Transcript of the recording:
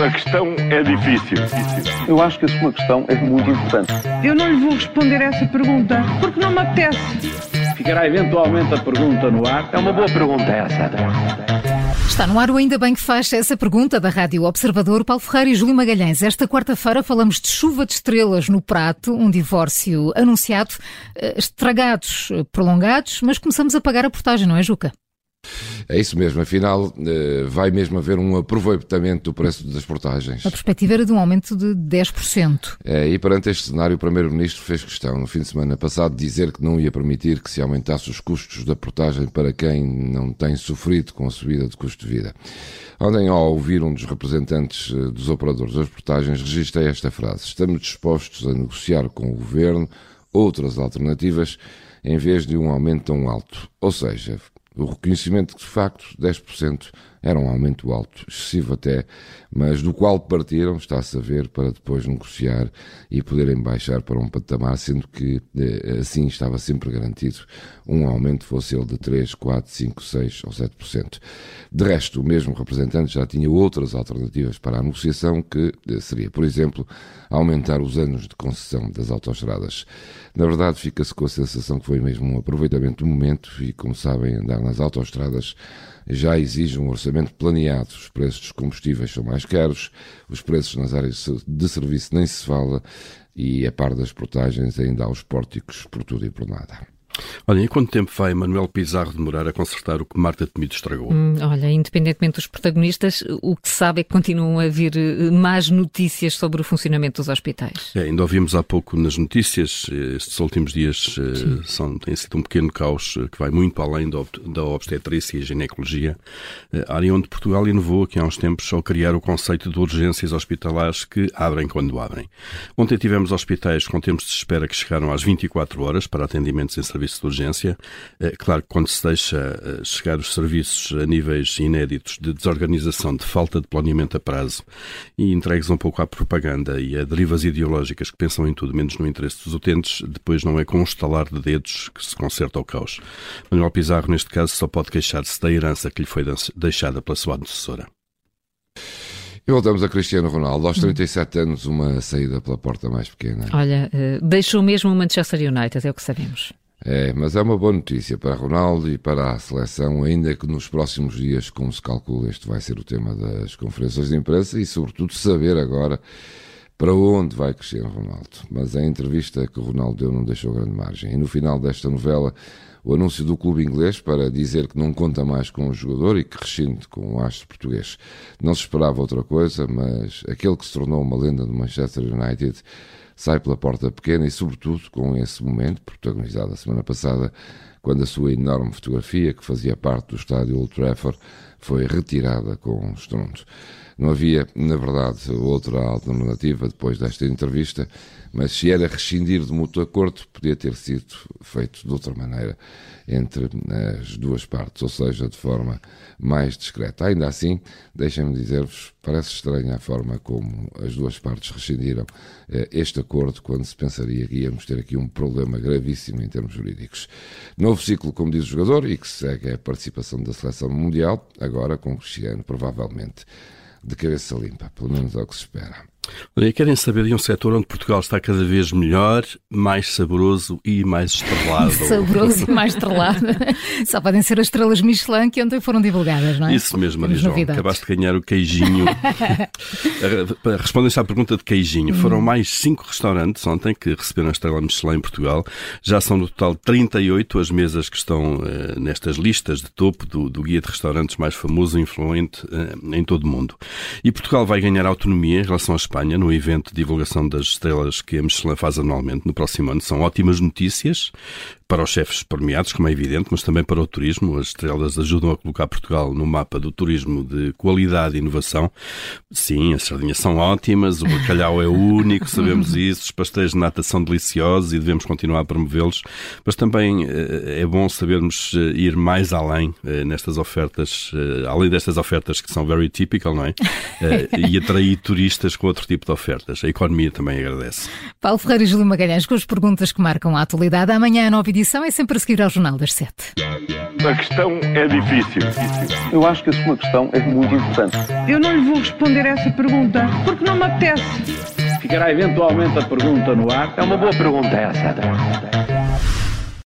A questão é difícil. Eu acho que a sua questão é muito importante. Eu não lhe vou responder essa pergunta porque não me apetece. Ficará eventualmente a pergunta no ar. É uma boa pergunta essa. Está no ar o Ainda Bem que faz essa pergunta da Rádio Observador, Paulo Ferreira e Júlio Magalhães. Esta quarta-feira falamos de chuva de estrelas no prato, um divórcio anunciado, eh, estragados, prolongados, mas começamos a pagar a portagem, não é, Juca? É isso mesmo, afinal, eh, vai mesmo haver um aproveitamento do preço das portagens. A perspectiva era de um aumento de 10%. É, e perante este cenário, o Primeiro-Ministro fez questão, no fim de semana passado, de dizer que não ia permitir que se aumentasse os custos da portagem para quem não tem sofrido com a subida de custo de vida. Ontem, ao ouvir um dos representantes eh, dos operadores das portagens, registrei esta frase: Estamos dispostos a negociar com o Governo outras alternativas em vez de um aumento tão alto. Ou seja, o reconhecimento de facto 10% era um aumento alto, excessivo até, mas do qual partiram, está-se a ver, para depois negociar e poderem baixar para um patamar, sendo que eh, assim estava sempre garantido um aumento, fosse ele de 3, 4, 5, 6 ou 7%. De resto, o mesmo representante já tinha outras alternativas para a negociação, que eh, seria, por exemplo, aumentar os anos de concessão das autoestradas. Na verdade, fica-se com a sensação que foi mesmo um aproveitamento do momento e, como sabem, andar nas autoestradas já exige um orçamento planeado. Os preços dos combustíveis são mais caros, os preços nas áreas de serviço nem se fala e, a par das portagens, ainda há os pórticos por tudo e por nada. Olha, em quanto tempo vai Manuel Pizarro demorar a consertar o que Marta Temido estragou? Hum, olha, independentemente dos protagonistas, o que se sabe é que continuam a vir eh, más notícias sobre o funcionamento dos hospitais. É, ainda ouvimos há pouco nas notícias, estes últimos dias uh, são, tem sido um pequeno caos que vai muito além da, da obstetrícia e ginecologia, área onde Portugal inovou aqui há uns tempos ao criar o conceito de urgências hospitalares que abrem quando abrem. Ontem tivemos hospitais com tempos de espera que chegaram às 24 horas para atendimentos em serviço serviço de urgência. É claro que quando se deixa eh, chegar os serviços a níveis inéditos de desorganização, de falta de planeamento a prazo e entregues um pouco à propaganda e a derivas ideológicas que pensam em tudo menos no interesse dos utentes, depois não é com um estalar de dedos que se conserta o caos. Manuel Pizarro, neste caso, só pode queixar-se da herança que lhe foi deixada pela sua antecessora. E voltamos a Cristiano Ronaldo. Aos 37 anos, uma saída pela porta mais pequena. Olha, eh, deixou mesmo o Manchester United, é o que sabemos. É, mas é uma boa notícia para Ronaldo e para a seleção, ainda que nos próximos dias, como se calcula, este vai ser o tema das conferências de imprensa e, sobretudo, saber agora para onde vai crescer Ronaldo. Mas a entrevista que o Ronaldo deu não deixou grande margem. E no final desta novela, o anúncio do clube inglês para dizer que não conta mais com o jogador e que rescinde com o astro português. Não se esperava outra coisa, mas aquele que se tornou uma lenda do Manchester United sai pela porta pequena e, sobretudo, com esse momento, protagonizado a semana passada, quando a sua enorme fotografia, que fazia parte do estádio Old Trafford, foi retirada com estrondo. Não havia, na verdade, outra alternativa depois desta entrevista, mas se era rescindir de mútuo acordo, podia ter sido feito de outra maneira entre as duas partes, ou seja, de forma mais discreta. Ainda assim, deixem-me dizer-vos, parece estranha a forma como as duas partes rescindiram eh, este acordo quando se pensaria que íamos ter aqui um problema gravíssimo em termos jurídicos. Novo ciclo, como diz o jogador, e que segue a participação da seleção mundial, agora com Cristiano, provavelmente de cabeça limpa, pelo menos é o que se espera. Olha, querem saber de um setor onde Portugal está cada vez melhor, mais saboroso e mais estrelado. saboroso e mais estrelado. Só podem ser as estrelas Michelin que ontem foram divulgadas, não é? Isso mesmo, Maria João. Acabaste de ganhar o queijinho. Respondem-se à pergunta de queijinho. Hum. Foram mais cinco restaurantes ontem que receberam a estrela Michelin em Portugal. Já são no total 38 as mesas que estão uh, nestas listas de topo do, do, guia de restaurantes mais famoso e influente uh, em todo o mundo. E Portugal vai ganhar autonomia em relação às Espanha no evento de divulgação das estrelas que a Michelin faz anualmente no próximo ano. São ótimas notícias para os chefes premiados, como é evidente, mas também para o turismo. As estrelas ajudam a colocar Portugal no mapa do turismo de qualidade e inovação. Sim, as sardinhas são ótimas, o bacalhau é único, sabemos isso, os pastéis de nata são deliciosos e devemos continuar a promovê-los, mas também eh, é bom sabermos eh, ir mais além eh, nestas ofertas, além destas ofertas que são very typical, não é? e atrair turistas com outro tipo de ofertas. A economia também agradece. Paulo Ferreira e Júlio Magalhães com as perguntas que marcam a atualidade. Amanhã, nova edição é sempre a seguir ao Jornal das Sete. A questão é difícil. Eu acho que a sua questão é muito importante. Eu não lhe vou responder essa pergunta porque não me apetece. Ficará eventualmente a pergunta no ar. É uma boa pergunta essa.